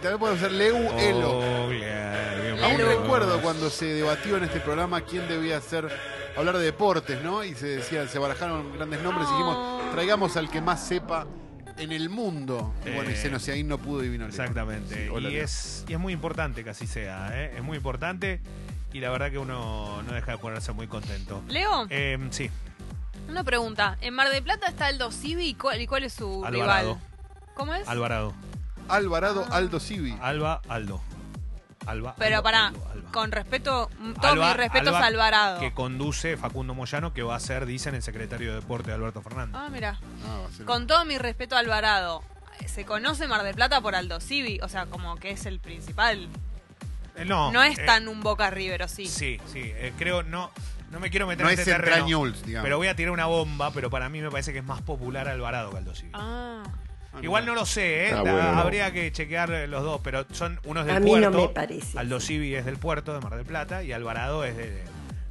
también podemos ser Leu Elo. Oh, bien, Aún recuerdo cuando se debatió en este programa quién debía ser hablar de deportes, ¿no? Y se decía, se barajaron grandes nombres y dijimos, traigamos al que más sepa en el mundo. Y bueno, y se nos ahí no pudo y Leo. Exactamente. Sí, hola, y, es, y es muy importante que así sea, ¿eh? Es muy importante y la verdad que uno no deja de ponerse muy contento. Leo, Eh, sí, una pregunta. En Mar del Plata está Aldo Civi y cuál, y cuál es su Alvarado. rival. ¿Cómo es? Alvarado. Alvarado Aldo Civi. Alba, Aldo. Alba. Pero Alba. con respeto, mm, todos Alba- mis respetos Alba, a Alvarado. Que conduce Facundo Moyano, que va a ser, dicen, el secretario de Deporte de Alberto Fernández. Ah, mira. Ah, Con todo mi respeto a Alvarado, se conoce Mar del Plata por Aldo Civi, o sea, como que es el principal. Eh, no, No es eh, tan un Boca River, ¿o sí? Sí, sí, eh, creo, no, no me quiero meter No en es este terreno. Digamos. Pero voy a tirar una bomba, pero para mí me parece que es más popular Alvarado que Aldo Civi. Ah. Ah, Igual no lo sé, ¿eh? Ah, Da- bueno, no. habría que chequear eh, los dos, pero son unos del A mí puerto. no me parece. Aldo Civi es del puerto de Mar del Plata y Alvarado es de,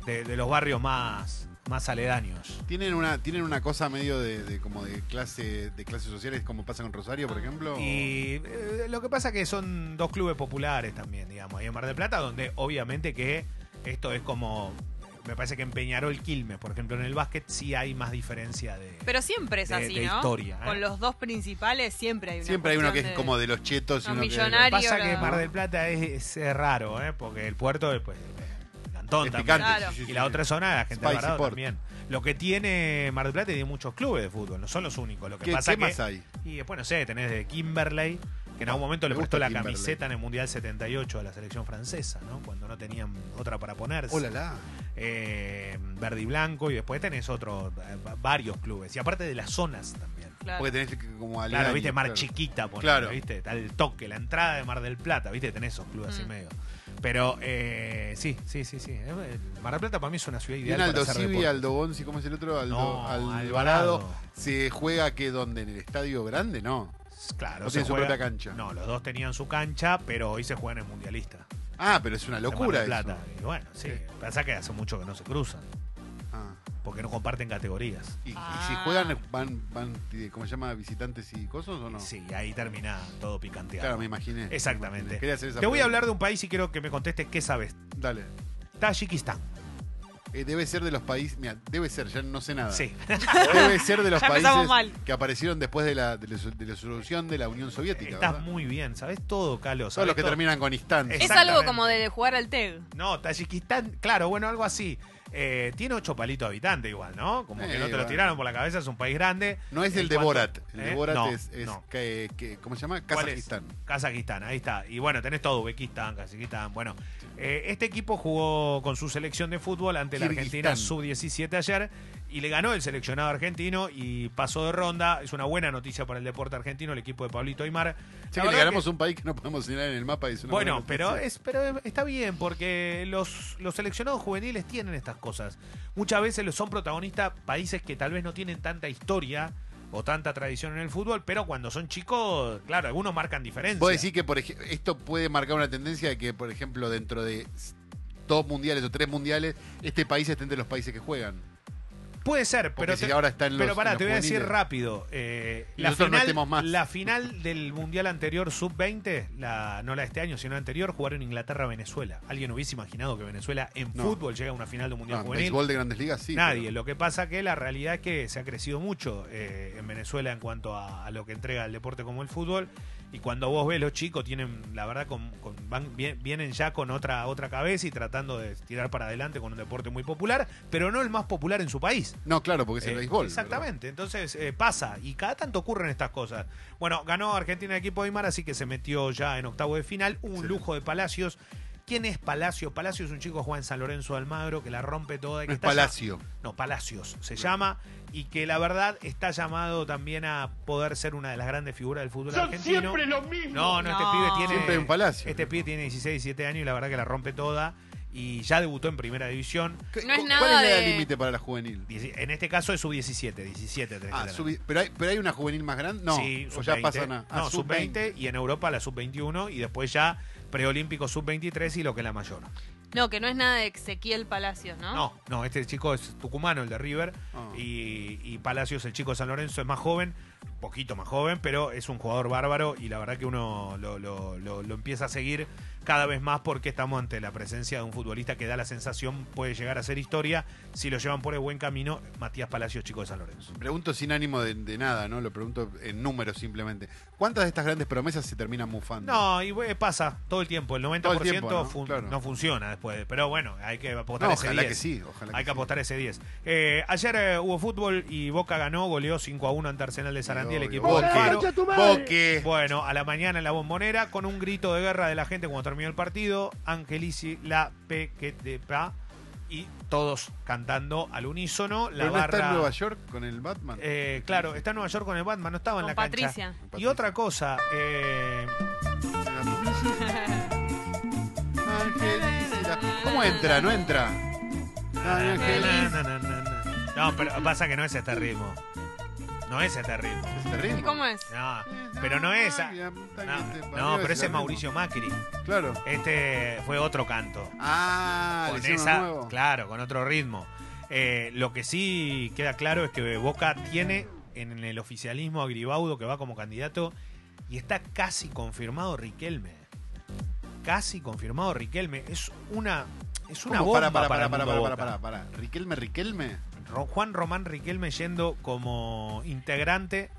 de- de los barrios más, más aledaños. Tienen una, tienen una cosa medio de, de como de clase, de clases sociales, como pasa con Rosario, por ejemplo. Y eh, lo que pasa que son dos clubes populares también, digamos, ahí en Mar del Plata, donde obviamente que esto es como, me parece que en Peñarol Quilmes, por ejemplo, en el básquet sí hay más diferencia de... Pero siempre es De- así, de ¿no? historia, ¿eh? Con los dos principales siempre hay una Siempre hay uno que es de- como de los chetos y uno que- millonarios. pasa la- que Mar del Plata es, es raro, ¿eh? porque el puerto es pues, cantón Es también. picante, Claro. sí, sí, Y la sí. otra zona, la gente de también. Lo que tiene Mar del Plata tiene muchos clubes de fútbol, no son los únicos. Lo que ¿Qué, pasa qué que, más hay? Y después, no sé, tenés de Kimberley, que en algún momento me le prestó la camiseta en el Mundial 78 a la selección francesa, ¿no? Cuando no tenían otra para ponerse. Hola, la. Eh, verde y blanco, y después tenés otros, eh, va- varios clubes. Y aparte de las zonas también. Claro. Porque tenés como Claro, viste, Mar claro. Chiquita, ponele, Claro. viste, tal toque, la entrada de Mar del Plata, viste, tenés esos clubes así Mm. medio. Pero eh, sí, sí, sí, sí. Eh, Mar del Plata para mí es una ciudad ideal Bien Aldo para hacer Civi. Aldo Gonzi, ¿cómo es el otro? Aldo, No, Alvarado. Alvarado. ¿Se juega que donde? ¿En el estadio grande? No. Claro, No se tiene su propia cancha. No, los dos tenían su cancha, pero hoy se juegan en Mundialista. Ah, pero es una Mar locura del eso. Plata. Y bueno, sí. Sí. Pasa que hace mucho que no se cruzan, Ah. porque no comparten categorías. ¿Y, y Ah. si juegan, van, van, eh, ¿cómo se llama? ¿Visitantes y cosas o no? Sí, ahí termina todo picanteado. Claro, me imaginé. Exactamente. Quería hacer esa Te voy a pregunta. hablar de un país y quiero que me contestes qué sabes. Dale. Tayikistán. Eh, debe ser de los países. Mira, debe ser, ya no sé nada. Sí. Debe ser de los Ya empezamos países mal. que aparecieron después de la, de la, de la solución de la Unión Soviética. Estás ¿verdad? muy bien, sabes todo, Carlos. Todos sabés los que todo. terminan con instancia. Es algo como de jugar al TEG. No, Tayikistán, claro, bueno, algo así. Eh, tiene ocho palitos de habitante igual, ¿no? Como que no te lo tiraron por la cabeza, es un país grande. No es el de cuanto- Borat. El de ¿Eh? Borat No, es, es no. que, que- ¿cómo se llama? Kazajistán. Kazajistán, ahí está. Y bueno, tenés todo, Uzbekistán, Kazajistán. Bueno, eh, este equipo jugó con su selección de fútbol ante la Argentina Kirguistán. sub-17 ayer y le ganó el seleccionado argentino y pasó de ronda. Es una buena noticia para el deporte argentino, el equipo de Pablito Aymar. Sí, que le ganamos que- un país que no podemos señalar en el mapa. y es una Bueno, pero es, pero está bien, porque los, los seleccionados juveniles tienen estas cosas. Muchas veces son protagonistas países que tal vez no tienen tanta historia o tanta tradición en el fútbol, pero cuando son chicos, claro, algunos marcan diferencia. Vos decís que por esto puede marcar una tendencia de que, por ejemplo, dentro de dos mundiales o tres mundiales, este país esté entre los países que juegan. Puede ser, Porque pero, si te- ahora está en los pero pará, en los te voy a decir juveniles. rápido. eh, Y la, nosotros no final, estemos más. la final del mundial anterior, sub-20, la, no la de este año, sino la anterior, jugaron Inglaterra-Venezuela. ¿Alguien hubiese imaginado que Venezuela en No. fútbol llega a una final de un mundial juvenil? béisbol de grandes ligas, sí. Nadie. pero- Lo que pasa que la realidad es que se ha crecido mucho eh, en Venezuela en cuanto a, a lo que entrega el deporte como el fútbol. Y cuando vos ves los chicos tienen, la verdad, con, con- van, vienen ya con otra otra cabeza y tratando de tirar para adelante con un deporte muy popular, pero no el más popular en su país. No, claro, porque es el Eh, béisbol. Exactamente, entonces eh, pasa y cada tanto ocurren estas cosas. Bueno, ganó Argentina el equipo de Aymar, así que se metió ya en octavo de final. Un lujo de Palacios. ¿Quién es Palacio? Palacio es un chico que juega en San Lorenzo de Almagro, que la rompe toda. y que No es ya- Palacio. no, Palacios se llama y que la verdad está llamado también a poder ser una de las grandes figuras del fútbol argentino. siempre lo mismo. No, no, este No. pibe tiene Siempre un Palacio. Este pibe tiene 16, 17 años y la verdad que la rompe toda y ya debutó en Primera División. ¿Qué- No es nada ¿Cuál es la edad de- límite para la juvenil? En este caso es sub-17, 17 tenés Ah, que tener. subi- pero, hay, pero hay una juvenil más grande. No, Sí, o ya sub-20. pasan a. No, a sub-20 y en Europa la sub-21 y después ya preolímpico sub-23 y lo que es la mayor. No, que no es nada de Ezequiel Palacios, ¿no? No, no, este chico es tucumano, el de River, Ah. y, y Palacios, el chico de San Lorenzo, es más joven, poquito más joven, pero es un jugador bárbaro y la verdad que uno lo, lo- lo- lo empieza a seguir cada vez más porque estamos ante la presencia de un futbolista que da la sensación puede llegar a ser historia si lo llevan por el buen camino, Matías Palacios, chico de San Lorenzo. Pregunto sin ánimo de, de nada, ¿no? Lo pregunto en números simplemente. ¿Cuántas de estas grandes promesas se terminan mufando? No, y eh, pasa todo el tiempo, el 90% Todo el tiempo, ¿no? fun- Claro. no funciona después, pero bueno, hay que apostar No, ese ojalá 10. que sí, ojalá Hay que sí. apostar ese 10. Eh, ayer eh, hubo fútbol y Boca ganó, goleó 5 a 1 ante Arsenal de Sarandí, el equipo Boque. Boque. Bueno, a la mañana en la bombonera, con un grito de guerra de la gente cuando terminó el partido, Angelici, la Pequetepa, y todos cantando al unísono. La ¿Pero no barra. está en Nueva York con el Batman? Eh, claro, está en Nueva York con el Batman, no estaba en la Patricia. cancha. Con Y otra cosa, eh. ¿Cómo entra? ¿No entra? No, pero pasa que no es este ritmo. No es este ritmo. ¿Es terrible? ¿Y cómo es? No, pero no es. No, no, pero ese es Mauricio Macri. Claro. Este fue otro canto. Ah, con esa, nuevo. claro, con otro ritmo. Eh, lo que sí queda claro es que Boca tiene en el oficialismo a Gribaudo que va como candidato y está casi confirmado Riquelme. Casi confirmado Riquelme. Es una es una bomba Para, para, para, para, para, para, para, para. ¿Riquelme, Riquelme? Juan Román Riquelme yendo como integrante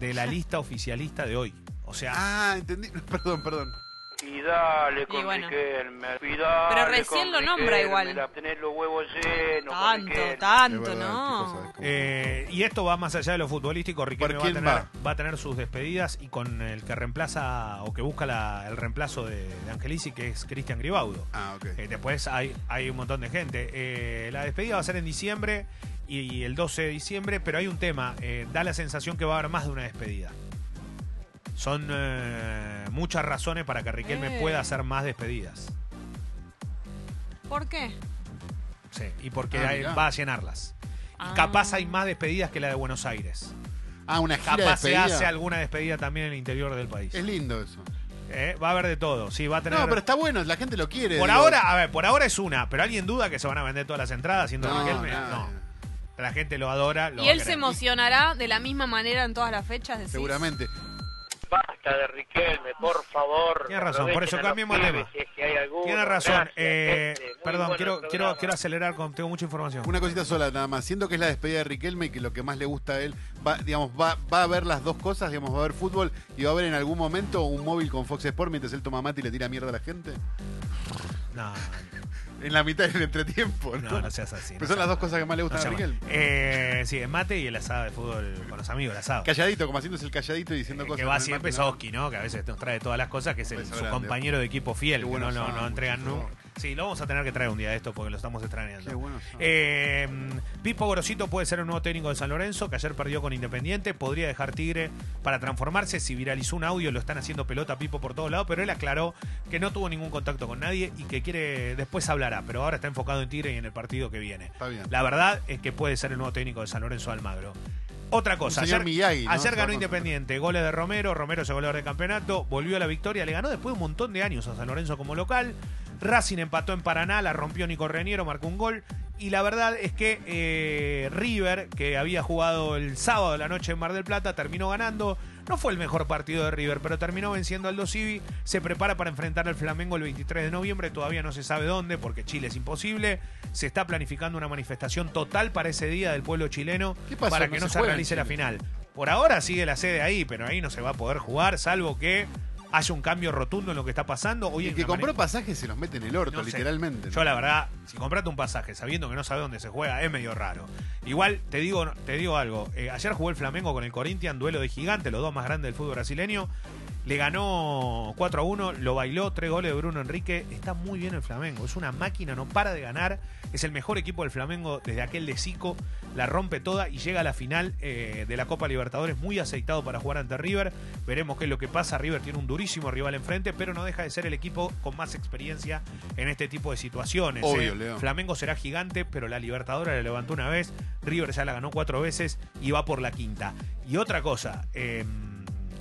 de la lista oficialista de hoy. O sea, Ah, entendí. Perdón, perdón. Y dale con Y bueno. Riquelme, y dale Pero recién lo nombra Riquelme, igual. la- Tener los huevos llenos con Tanto, tanto, verdad, ¿no? Eh, y esto va más allá de lo futbolístico. Riquelme ¿Por va a, tener, va? va a tener sus despedidas y con el que reemplaza o que busca la- el reemplazo de, de Angelici, que es Cristian Gribaudo. Ah, ok. Eh, después hay, hay un montón de gente. Eh, la despedida va a ser en diciembre y, y el 12 de diciembre, pero hay un tema. eh, da la sensación que va a haber más de una despedida. Son eh, muchas razones para que Riquelme Eh. pueda hacer más despedidas. ¿Por qué? Sí, y porque Ah, mirá. va a llenarlas. Y Ah. capaz hay más despedidas que la de Buenos Aires. Ah, una gira de Capaz se despedida. hace alguna despedida también en el interior del país. Es lindo eso. Eh, Va a haber de todo. Sí, va a tener. No, pero está bueno, la gente lo quiere. por digo. ahora, a ver, por ahora es una, pero alguien duda que se van a vender todas las entradas siendo No, Riquelme. nada. No. La gente lo adora. lo ¿Y va a él se querer. emocionará de la misma manera en todas las fechas? decís? Seguramente. Basta de Riquelme, por favor. Tiene razón, por eso cambiemos tema. si es que hay alguno. Tiene razón. Gracias, eh, gente. Perdón, quiero, quiero, quiero acelerar, con, tengo mucha información. Una cosita sola nada más. Siento que es la despedida de Riquelme y que lo que más le gusta a él, va, digamos, va, va a ver las dos cosas, digamos, va a haber fútbol y va a haber en algún momento un móvil con Fox Sport mientras él toma mate y le tira mierda a la gente. No, En la mitad del entretiempo, ¿no? no, no seas así. Pero no son seas- las dos cosas que más le no gustan a. Riquelme. Eh, sí, el mate y el asado de fútbol con los amigos, el asado. Calladito, como haciéndose el calladito y diciendo Eh, cosas. que va siempre. Soski, ¿no? Que a veces nos trae todas las cosas, que es el- Beso su grande. compañero de equipo fiel, Qué que no, no, entregan nunca. Sí, lo vamos a tener que traer un día de esto porque lo estamos extrañando. Qué buenos son. Eh, Pipo Grosito puede ser un nuevo técnico de San Lorenzo, que ayer perdió con Independiente. Podría dejar Tigre para transformarse. Si viralizó un audio, lo están haciendo pelota a Pipo por todos lados. Pero él aclaró que no tuvo ningún contacto con nadie y que quiere, después hablará. Pero ahora está enfocado en Tigre y en el partido que viene. Está bien. La verdad es que puede ser el nuevo técnico de San Lorenzo Almagro. Otra cosa, ayer, Miyagi, ¿no? ayer Se va ganó Independiente, goles de Romero, Romero es el goleador del campeonato, volvió a la victoria, le ganó después de un montón de años a San Lorenzo como local. Racing empató en Paraná, la rompió Nico Reniero, marcó un gol. Y la verdad es que eh, River, que había jugado el sábado de la noche en Mar del Plata, terminó ganando. No fue el mejor partido de River, pero terminó venciendo al Aldo Civi. Se prepara para enfrentar al Flamengo el 23 de noviembre. Todavía no se sabe dónde, porque Chile es imposible. Se está planificando una manifestación total para ese día del pueblo chileno para No que se no se en realice la final. Por ahora sigue la sede ahí, pero ahí no se va a poder jugar, salvo que haya un cambio rotundo en lo que está pasando. Hoy Y el que compró pasajes se los mete en el orto, no sé. literalmente. Yo la verdad, si compraste un pasaje sabiendo que no sabe dónde se juega, es medio raro. Igual te digo, te digo algo. eh, ayer jugó el Flamengo con el Corinthians, duelo de gigante, los dos más grandes del fútbol brasileño. Le ganó 4 a 1, lo bailó, tres goles de Bruno Enrique. Está muy bien el Flamengo, es una máquina, no para de ganar. Es el mejor equipo del Flamengo desde aquel de Zico. La rompe toda y llega a la final eh, de la Copa Libertadores muy aceitado para jugar ante River. Veremos qué es lo que pasa. River tiene un durísimo rival enfrente, pero no deja de ser el equipo con más experiencia en este tipo de situaciones. Obvio, eh. Leo. Flamengo será gigante, pero la Libertadores la levantó una vez. River ya la ganó cuatro veces y va por la quinta. Y otra cosa, eh,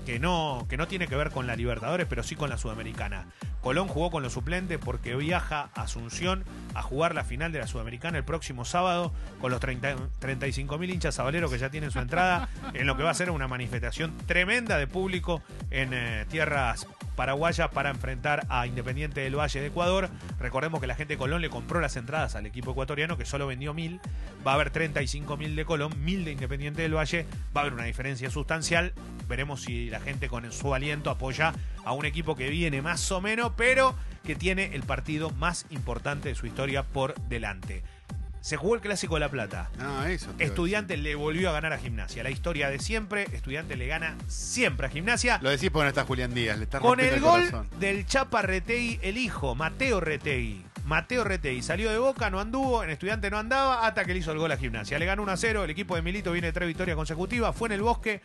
que no, que no tiene que ver con la Libertadores, pero sí con la Sudamericana. Colón jugó con los suplentes porque viaja a Asunción a jugar la final de la Sudamericana el próximo sábado con los 35 mil hinchas sabaleros que ya tienen su entrada en lo que va a ser una manifestación tremenda de público en eh, tierras paraguayas para enfrentar a Independiente del Valle de Ecuador. Recordemos que la gente de Colón le compró las entradas al equipo ecuatoriano que solo vendió mil. Va a haber 35 mil de Colón, mil de Independiente del Valle. Va a haber una diferencia sustancial. Veremos si la gente con su aliento apoya a un equipo que viene más o menos, pero que tiene el partido más importante de su historia por delante. Se jugó el Clásico de La Plata. Ah, eso. Estudiante le volvió a ganar a Gimnasia. La historia de siempre, Estudiante le gana siempre a Gimnasia. Lo decís porque no está Julián Díaz, le está Con el gol del Chapa Retegui, el hijo, Mateo Retegui. Mateo Retegui salió de Boca, no anduvo, en Estudiante no andaba, hasta que le hizo el gol a Gimnasia. Le ganó 1 a 0, el equipo de Milito viene de tres victorias consecutivas, fue en el bosque.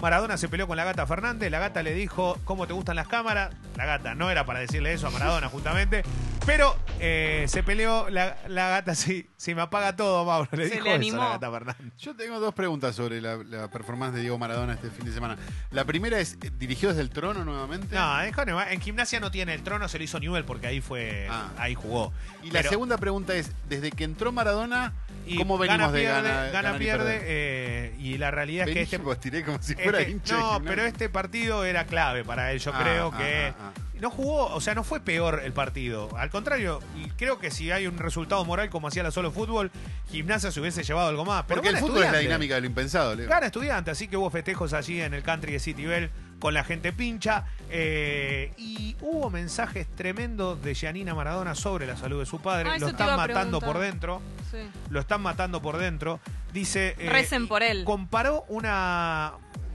Maradona se peleó con la gata Fernández, la gata le dijo, ¿cómo te gustan las cámaras? La gata no era para decirle eso a Maradona justamente, pero eh, se peleó, la, la gata sí, sí me apaga todo, Mauro, le Se dijo le eso a animó. la gata Fernández. Yo tengo dos preguntas sobre la, la performance de Diego Maradona este fin de semana. La primera es, ¿dirigió desde el trono nuevamente? No, en en gimnasia no tiene el trono, se lo hizo Newell porque ahí fue, Ah. ahí jugó. Y la Pero- segunda pregunta es, desde que entró Maradona, y ¿cómo venimos gana, de pierde, gana, gana, ganar y pierde, perder? eh, y la realidad es que este, Vos tiré como si fuera este- hincha. no, Gimnasia. pero este partido era clave para él. Yo Ah, creo ah, que ah, no jugó, o sea, no fue peor el partido. Al contrario, y creo que si hay un resultado moral como hacía la solo fútbol, Gimnasia se hubiese llevado algo más. Pero Porque el fútbol es la dinámica de lo impensado, Leo. Gana estudiante, así que hubo festejos allí en el country de City Bell con la gente pincha. eh, y hubo mensajes tremendos de Gianina Maradona sobre la salud de su padre. Ah, lo están matando por dentro. Sí. Lo están matando por dentro. Dice. eh, Recen por él. Comparó una.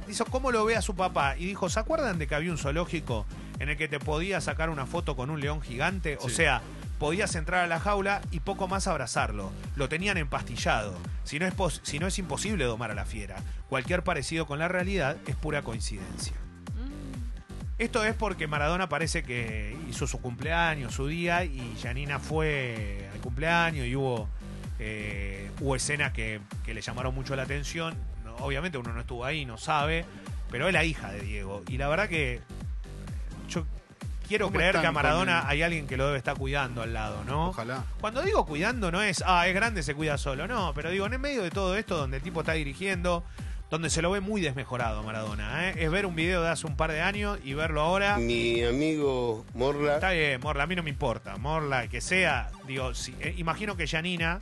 Dice, ¿cómo lo ve a su papá? Y dijo, ¿se acuerdan de que había un zoológico en el que te podías sacar una foto con un león gigante? O sea, podías entrar a la jaula y poco más abrazarlo. Lo tenían empastillado. Si no, es pos- si no es imposible domar a la fiera. Cualquier parecido con la realidad es pura coincidencia. Mm. Esto es porque Maradona parece que hizo su cumpleaños, su día, y Janina fue al cumpleaños y hubo, eh, hubo escenas que, que le llamaron mucho la atención. No, obviamente uno no estuvo ahí, no sabe, pero es la hija de Diego. Y la verdad que quiero ¿Cómo creer que a Maradona el- hay alguien que lo debe estar cuidando al lado, ¿no? Ojalá. Cuando digo cuidando no es, ah, es grande, se cuida solo. No, pero digo, en medio de todo esto, donde el tipo está dirigiendo, donde se lo ve muy desmejorado Maradona, ¿eh? es ver un video de hace un par de años y verlo ahora. Mi amigo Morla Está bien, Morla, a mí no me importa. Morla, que sea, digo, si- eh, imagino que Janina,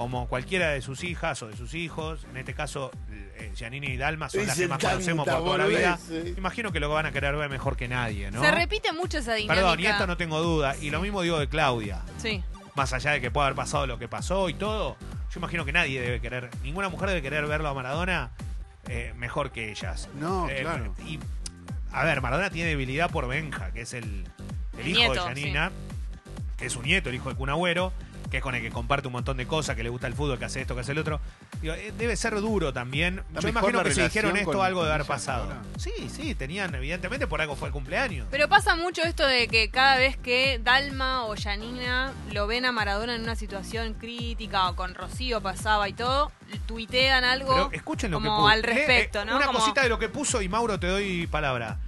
como cualquiera de sus hijas o de sus hijos, en este caso, eh, Janina y Dalma son las que más conocemos por toda la vida. Imagino que lo van a querer ver mejor que nadie, ¿no? Se repite mucho esa dinámica. Perdón, y esto no tengo duda. Y lo mismo digo de Claudia Sí. más allá de que pueda haber pasado lo que pasó y todo, yo imagino que nadie debe querer, ninguna mujer debe querer verlo a Maradona eh, mejor que ellas. No, Eh, claro. Y, a ver, Maradona tiene debilidad por Benja, que es el, el El hijo nieto, de Janina, que es su nieto, el hijo de Kun Agüero, que es con el que comparte un montón de cosas, que le gusta el fútbol, que hace esto, que hace el otro. Digo, eh, debe ser duro también. ¿Está Yo imagino que si dijeron esto, con- algo de haber pasado. ahora? Sí, sí, tenían, evidentemente por algo fue el cumpleaños. Pero pasa mucho esto de que cada vez que Dalma o Janina lo ven a Maradona en una situación crítica o con Rocío pasaba y todo, tuitean algo Pero escuchen lo como que puso. al respecto, Eh, eh, ¿no? Una Como- cosita de lo que puso y Mauro te doy palabra.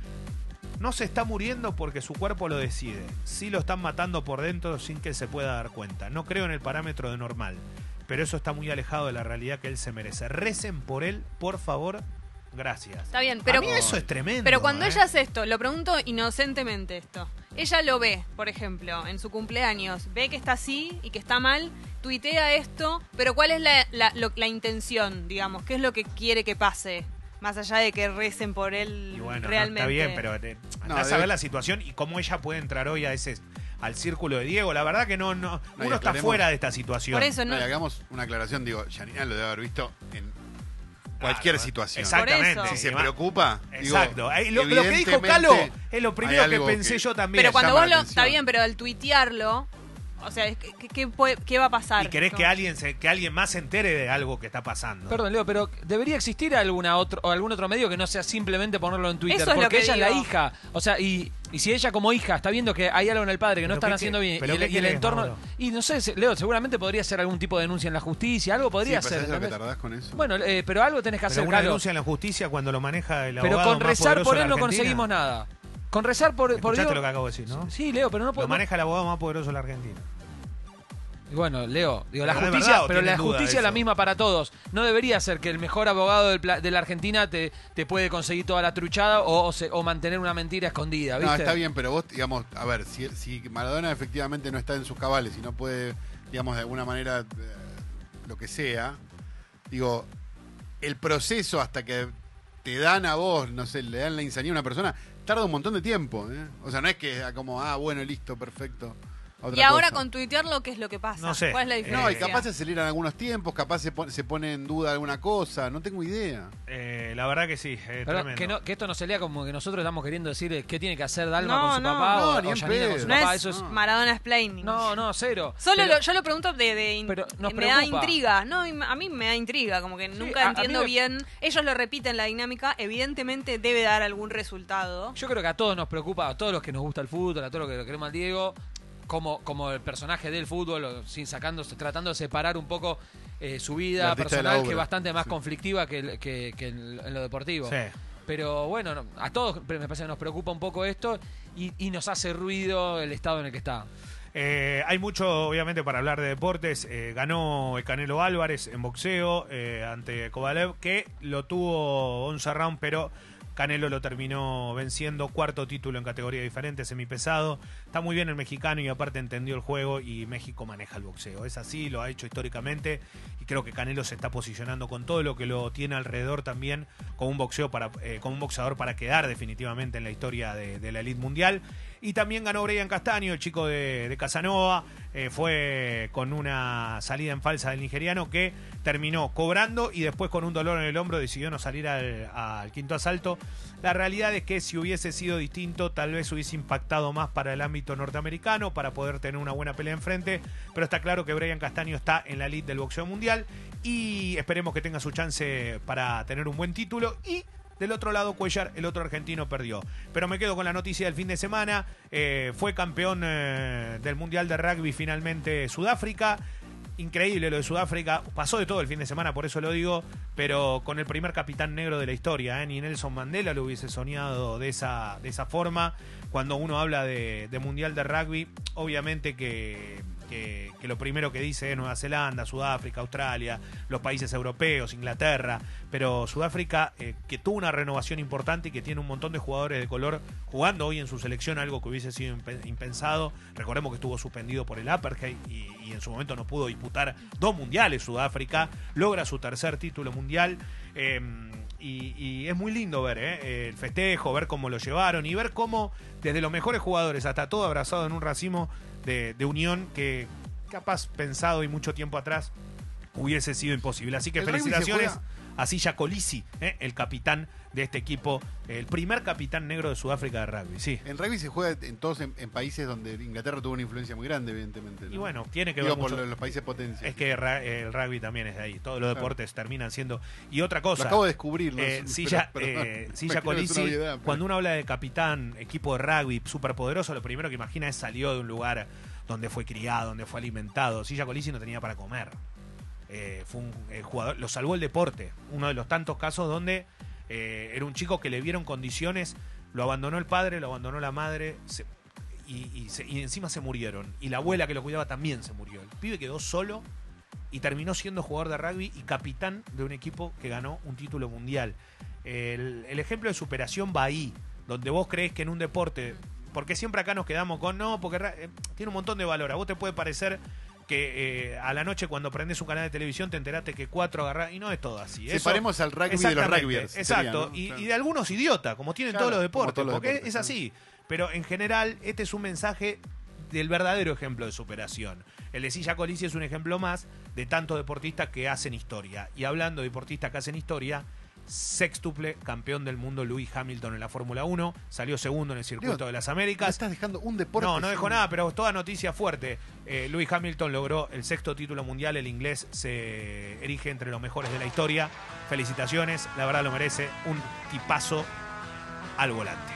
No se está muriendo porque su cuerpo lo decide. Sí lo están matando por dentro sin que él se pueda dar cuenta. No creo en el parámetro de normal. Pero eso está muy alejado de la realidad que él se merece. Recen por él, por favor. Gracias. Está bien, pero A mí eso es tremendo. Pero cuando ¿eh? ella hace esto, lo pregunto inocentemente esto. Ella lo ve, por ejemplo, en su cumpleaños, ve que está así y que está mal, tuitea esto, pero ¿cuál es la, la, lo- la intención, digamos? ¿Qué es lo que quiere que pase? Más allá de que recen por él Y bueno, no, realmente. está bien, pero eh, No, a ver la situación y cómo ella puede entrar hoy a ese al círculo de Diego. La verdad que no, no, uno está fuera de esta situación. Por eso no. Hagamos una aclaración, digo, Janina lo debe haber visto en cualquier Claro, situación. Exactamente. Si se preocupa, Exacto. Lo, lo que dijo Calo es lo primero que pensé que- yo también. pero cuando vos lo. Está bien, pero al tuitearlo, o sea, ¿qué, qué- qué puede- qué va a pasar? y querés que alguien se, que alguien más se entere de algo que está pasando. Perdón, Leo, pero debería existir alguna otro, o algún otro medio que no sea simplemente ponerlo en Twitter. Eso es lo porque que ella es la hija. O sea, y, y si ella como hija está viendo que hay algo en el padre que no ¿Pero están haciendo bien pero y, el, y el querés, entorno. Mauro? Y no sé, Leo, seguramente podría ser algún tipo de denuncia en la justicia, algo Sí, podría pero ser. ¿sabes lo que tardás con eso? Bueno, eh, pero algo tenés que Pero hacer, una denuncia en la justicia cuando lo maneja el Pero abogado con más rezar por él no conseguimos nada. Con rezar por, por Diego- lo que acabo de decir, ¿no? Sí, Leo, pero no Lo puedo. maneja el abogado más poderoso de la Argentina. Y Bueno, Leo, digo, la justicia, verdad, ¿o pero la justicia es la misma para todos. No debería ser que el mejor abogado del pla- de la Argentina te, te puede conseguir toda la truchada o, o se- o mantener una mentira escondida, ¿viste? No, está bien, pero vos, digamos, a ver, si, si Maradona efectivamente no está en sus cabales y no puede, digamos, de alguna manera, eh, lo que sea, digo, el proceso hasta que te dan a vos, no sé, le dan la insanía a una persona, tarda un montón de tiempo. ¿eh? O sea, no es que como, ah, bueno, listo, perfecto. Otra Y ahora cosa. con tuitearlo, ¿qué es lo que pasa? No sé. ¿Cuál es la Eh, diferencia? No, y capaz se aceleran algunos tiempos, capaz se pone, se pone en duda alguna cosa, no tengo idea. Eh, la verdad que sí, eh, Pero tremendo. que, no- que esto no se lea como que nosotros estamos queriendo decir eh, qué tiene que hacer Dalma No, con su no, papá no, o, Janina con su No papá. es Eso es. Maradona explaining. No, no, cero. Solo Pero- lo, yo lo pregunto de, de in- Pero nos me da intriga. No, a mí me da intriga, como que nunca a- a entiendo me- bien. Ellos lo repiten la dinámica, evidentemente debe dar algún resultado. Yo creo que a todos nos preocupa, a todos los que nos gusta el fútbol, a todos los que lo queremos al Diego, como, como el personaje del fútbol, sin sacándose, tratando de separar un poco eh, su vida personal, que es bastante más Sí. conflictiva que, que- que en, lo deportivo. Sí. Pero bueno, no, a todos me parece que nos preocupa un poco esto y, y nos hace ruido el estado en el que está. Eh, hay mucho, obviamente, para hablar de deportes. Eh, ganó el Canelo Álvarez en boxeo eh, ante Kovalev, que lo tuvo 11 round, pero Canelo lo terminó venciendo. Cuarto título en categoría diferente, semipesado. Está muy bien el mexicano y aparte entendió el juego y México maneja el boxeo. Es así, lo ha hecho históricamente y creo que Canelo se está posicionando con todo lo que lo tiene alrededor también como un boxeo para, eh, como un boxeador para quedar definitivamente en la historia de, de la elite mundial. Y también ganó Brian Castaño, el chico de, Casanova. eh, fue con una salida en falsa del nigeriano que terminó cobrando y después con un dolor en el hombro decidió no salir al, al quinto asalto. La realidad es que si hubiese sido distinto, tal vez hubiese impactado más para el ámbito norteamericano, para poder tener una buena pelea enfrente. Pero está claro que Brian Castaño está en la elite del boxeo mundial y esperemos que tenga su chance para tener un buen título. Y del otro lado, Cuellar, el otro argentino, perdió. Pero me quedo con la noticia del fin de semana. Eh, fue campeón eh, del Mundial de Rugby finalmente Sudáfrica. Increíble lo de Sudáfrica. Pasó de todo el fin de semana, por eso lo digo. Pero con el primer capitán negro de la historia. ¿eh? Ni Nelson Mandela lo hubiese soñado de esa, de esa forma. Cuando uno habla de, de Mundial de Rugby, obviamente que, que- lo primero que dice es Nueva Zelanda, Sudáfrica, Australia, los países europeos, Inglaterra. Pero Sudáfrica, eh, que tuvo una renovación importante y que tiene un montón de jugadores de color jugando hoy en su selección, algo que hubiese sido impe- impensado. Recordemos que estuvo suspendido por el apartheid y, en su momento no pudo disputar dos mundiales Sudáfrica. Logra su tercer título mundial. y, y es muy lindo ver ¿eh? el festejo, ver cómo lo llevaron y ver cómo desde los mejores jugadores hasta todo abrazado en un racimo de, de unión que capaz pensado y mucho tiempo atrás hubiese sido imposible. Así que El juega- a Silla Colisi, ¿eh? el capitán de este equipo, el primer capitán negro de Sudáfrica de rugby. Sí. En rugby se juega en todos en, en países donde Inglaterra tuvo una influencia muy grande, evidentemente. ¿no? Y bueno, tiene que Digo, ver por mucho- lo- los países potencia. Es que el rugby también es de ahí. Todos los Claro. deportes terminan siendo. Y otra Lo cosa. acabo de descubrir. ¿no? Eh, Silla, pero- eh, Silla una Colisi, obviedad, pero- cuando uno habla de capitán, equipo de rugby superpoderoso, lo primero que imagina es salió de un lugar donde fue criado, donde fue alimentado. Silla Colisi no tenía para comer. Eh, fue un eh, jugador, lo salvó el deporte. Uno de los tantos casos donde eh, era un chico que le vieron condiciones, lo abandonó el padre, lo abandonó la madre, y, encima se murieron. Y la abuela que lo cuidaba también se murió. El pibe quedó solo y terminó siendo jugador de rugby y capitán de un equipo que ganó un título mundial. El, ejemplo de superación va ahí, donde vos crees que en un deporte, porque siempre acá nos quedamos con no, porque tiene un montón de valor. A vos te puede parecer que eh, a la noche cuando prendes un canal de televisión te enteraste que cuatro agarrar y no es todo así. Eso- Separemos al rugby de los rugbyers. Exacto, sería, ¿no? y, Claro. y de algunos idiotas, como tienen Claro, todos los deportes, todos los porque deportes, es claro. así. Pero en general, este es un mensaje del verdadero ejemplo de superación. El de Silla Colisi es un ejemplo más de tantos deportistas que hacen historia. Y hablando de deportistas que hacen historia, sextuple campeón del mundo Lewis Hamilton en la Fórmula 1, salió segundo en el circuito Digo, de las Américas. estás dejando un deporte. No, no dejó nada, pero toda noticia fuerte. Eh, Lewis Hamilton logró el sexto título mundial, el inglés se erige entre los mejores de la historia. Felicitaciones, la verdad lo merece, un tipazo al volante.